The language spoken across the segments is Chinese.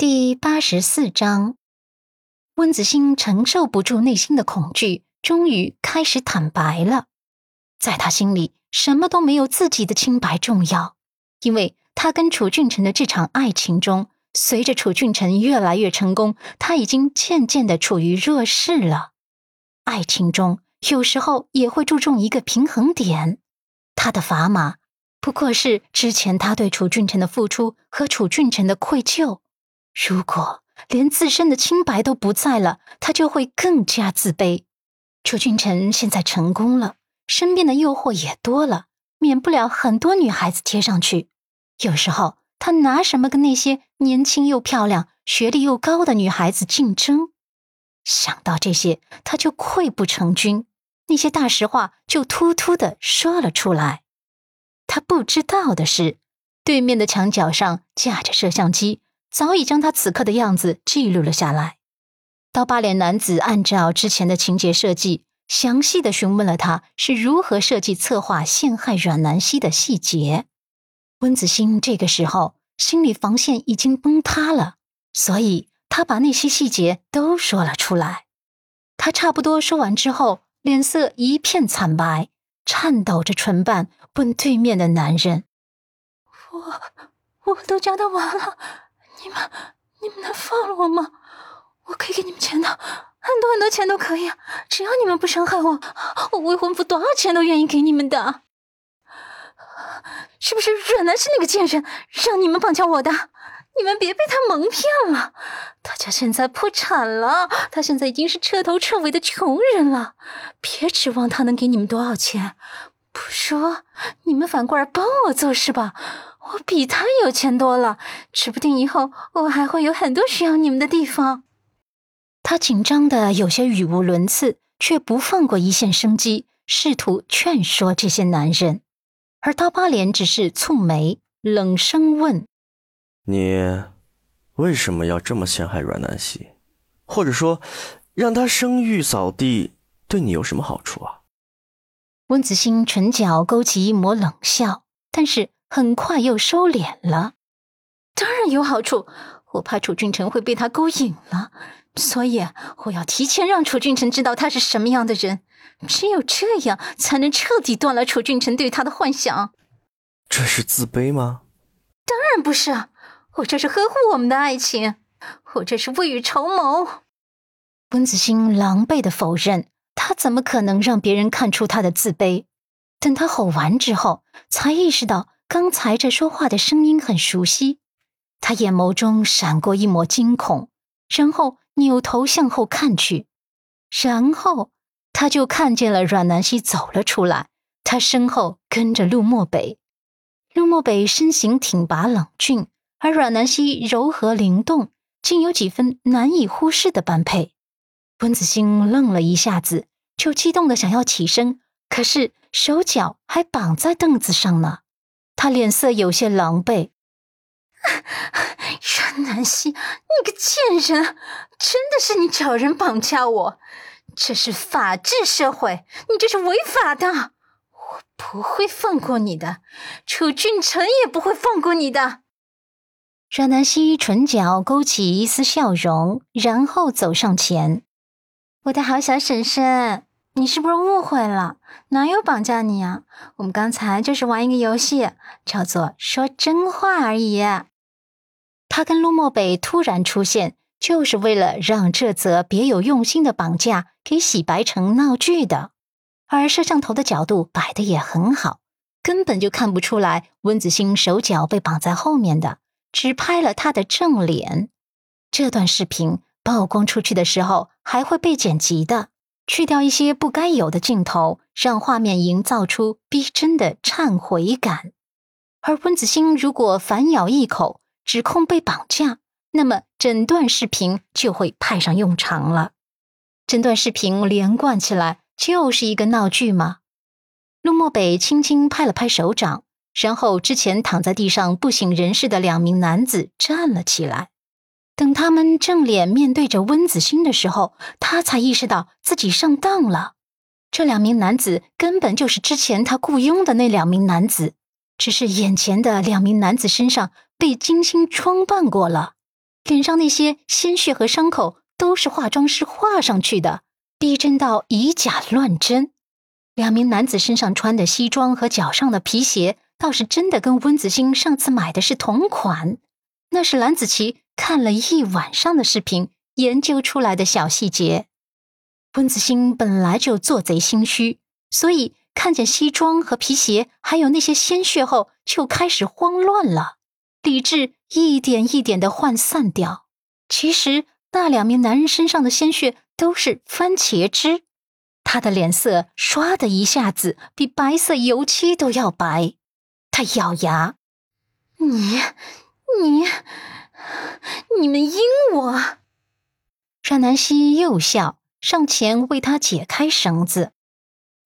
第八十四章，温子欣承受不住内心的恐惧，终于开始坦白了。在他心里，什么都没有自己的清白重要，因为他跟楚俊辰的这场爱情中，随着楚俊辰越来越成功，他已经渐渐的处于弱势了。爱情中有时候也会注重一个平衡点，他的砝码不过是之前他对楚俊辰的付出和楚俊辰的愧疚。如果连自身的清白都不在了，他就会更加自卑。楚俊辰现在成功了，身边的诱惑也多了，免不了很多女孩子贴上去。有时候他拿什么跟那些年轻又漂亮、学历又高的女孩子竞争？想到这些，他就溃不成军，那些大实话就突突的说了出来。他不知道的是，对面的墙角上架着摄像机。早已将他此刻的样子记录了下来。刀疤脸男子按照之前的情节设计，详细的询问了他是如何设计策划陷害阮南希的细节。温子欣这个时候心理防线已经崩塌了，所以他把那些细节都说了出来。他差不多说完之后，脸色一片惨白，颤抖着唇瓣问对面的男人：“我我都交代完了。”你们，你们能放了我吗？我可以给你们钱的，很多很多钱都可以，只要你们不伤害我，我未婚夫多少钱都愿意给你们的。是不是阮南是那个贱人让你们绑架我的？你们别被他蒙骗了，他家现在破产了，他现在已经是彻头彻尾的穷人了，别指望他能给你们多少钱。不说，你们反过来帮我做事吧。我比他有钱多了，指不定以后我还会有很多需要你们的地方。他紧张的有些语无伦次，却不放过一线生机，试图劝说这些男人。而刀疤脸只是蹙眉，冷声问：“你为什么要这么陷害阮南希？或者说，让她声誉扫地，对你有什么好处啊？”温子欣唇角勾起一抹冷笑，但是。很快又收敛了，当然有好处。我怕楚俊辰会被他勾引了，所以我要提前让楚俊辰知道他是什么样的人，只有这样才能彻底断了楚俊辰对他的幻想。这是自卑吗？当然不是，我这是呵护我们的爱情，我这是未雨绸缪。温子欣狼狈的否认，他怎么可能让别人看出他的自卑？等他吼完之后，才意识到。刚才这说话的声音很熟悉，他眼眸中闪过一抹惊恐，然后扭头向后看去，然后他就看见了阮南希走了出来，他身后跟着陆漠北。陆漠北身形挺拔冷峻，而阮南希柔和灵动，竟有几分难以忽视的般配。温子星愣了一下子，就激动的想要起身，可是手脚还绑在凳子上呢。他脸色有些狼狈。阮南希，你个贱人，真的是你找人绑架我？这是法治社会，你这是违法的，我不会放过你的，楚俊辰也不会放过你的。阮南希唇角勾起一丝笑容，然后走上前：“我的好小婶婶。”你是不是误会了？哪有绑架你啊？我们刚才就是玩一个游戏，叫做说真话而已。他跟陆漠北突然出现，就是为了让这则别有用心的绑架给洗白成闹剧的。而摄像头的角度摆的也很好，根本就看不出来温子星手脚被绑在后面的，只拍了他的正脸。这段视频曝光出去的时候，还会被剪辑的。去掉一些不该有的镜头，让画面营造出逼真的忏悔感。而温子星如果反咬一口，指控被绑架，那么整段视频就会派上用场了。整段视频连贯起来就是一个闹剧吗？陆漠北轻轻拍了拍手掌，然后之前躺在地上不省人事的两名男子站了起来。等他们正脸面对着温子欣的时候，他才意识到自己上当了。这两名男子根本就是之前他雇佣的那两名男子，只是眼前的两名男子身上被精心装扮过了，脸上那些鲜血和伤口都是化妆师画上去的，逼真到以假乱真。两名男子身上穿的西装和脚上的皮鞋，倒是真的跟温子星上次买的是同款。那是蓝子琪看了一晚上的视频研究出来的小细节。温子星本来就做贼心虚，所以看见西装和皮鞋还有那些鲜血后，就开始慌乱了，理智一点一点的涣散掉。其实那两名男人身上的鲜血都是番茄汁。他的脸色唰的一下子比白色油漆都要白，他咬牙：“你，你，你们阴我！”阮南希又笑，上前为他解开绳子。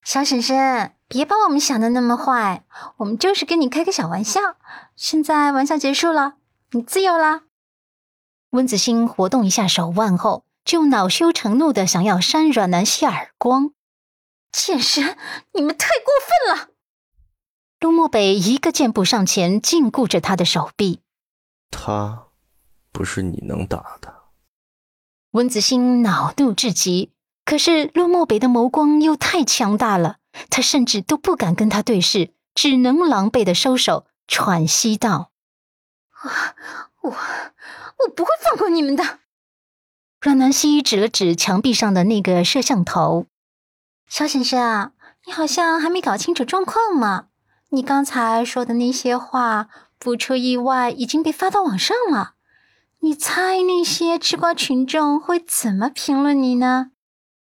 小婶婶，别把我们想的那么坏，我们就是跟你开个小玩笑。现在玩笑结束了，你自由啦。温子星活动一下手腕后。就恼羞成怒的想要扇阮南希耳光，贱人，你们太过分了！陆漠北一个箭步上前，禁锢着他的手臂。他不是你能打的。温子星恼怒至极，可是陆漠北的眸光又太强大了，他甚至都不敢跟他对视，只能狼狈的收手，喘息道：“我我我不会放过你们的。”阮南希指了指墙壁上的那个摄像头，肖先生啊，你好像还没搞清楚状况嘛？你刚才说的那些话，不出意外已经被发到网上了。你猜那些吃瓜群众会怎么评论你呢？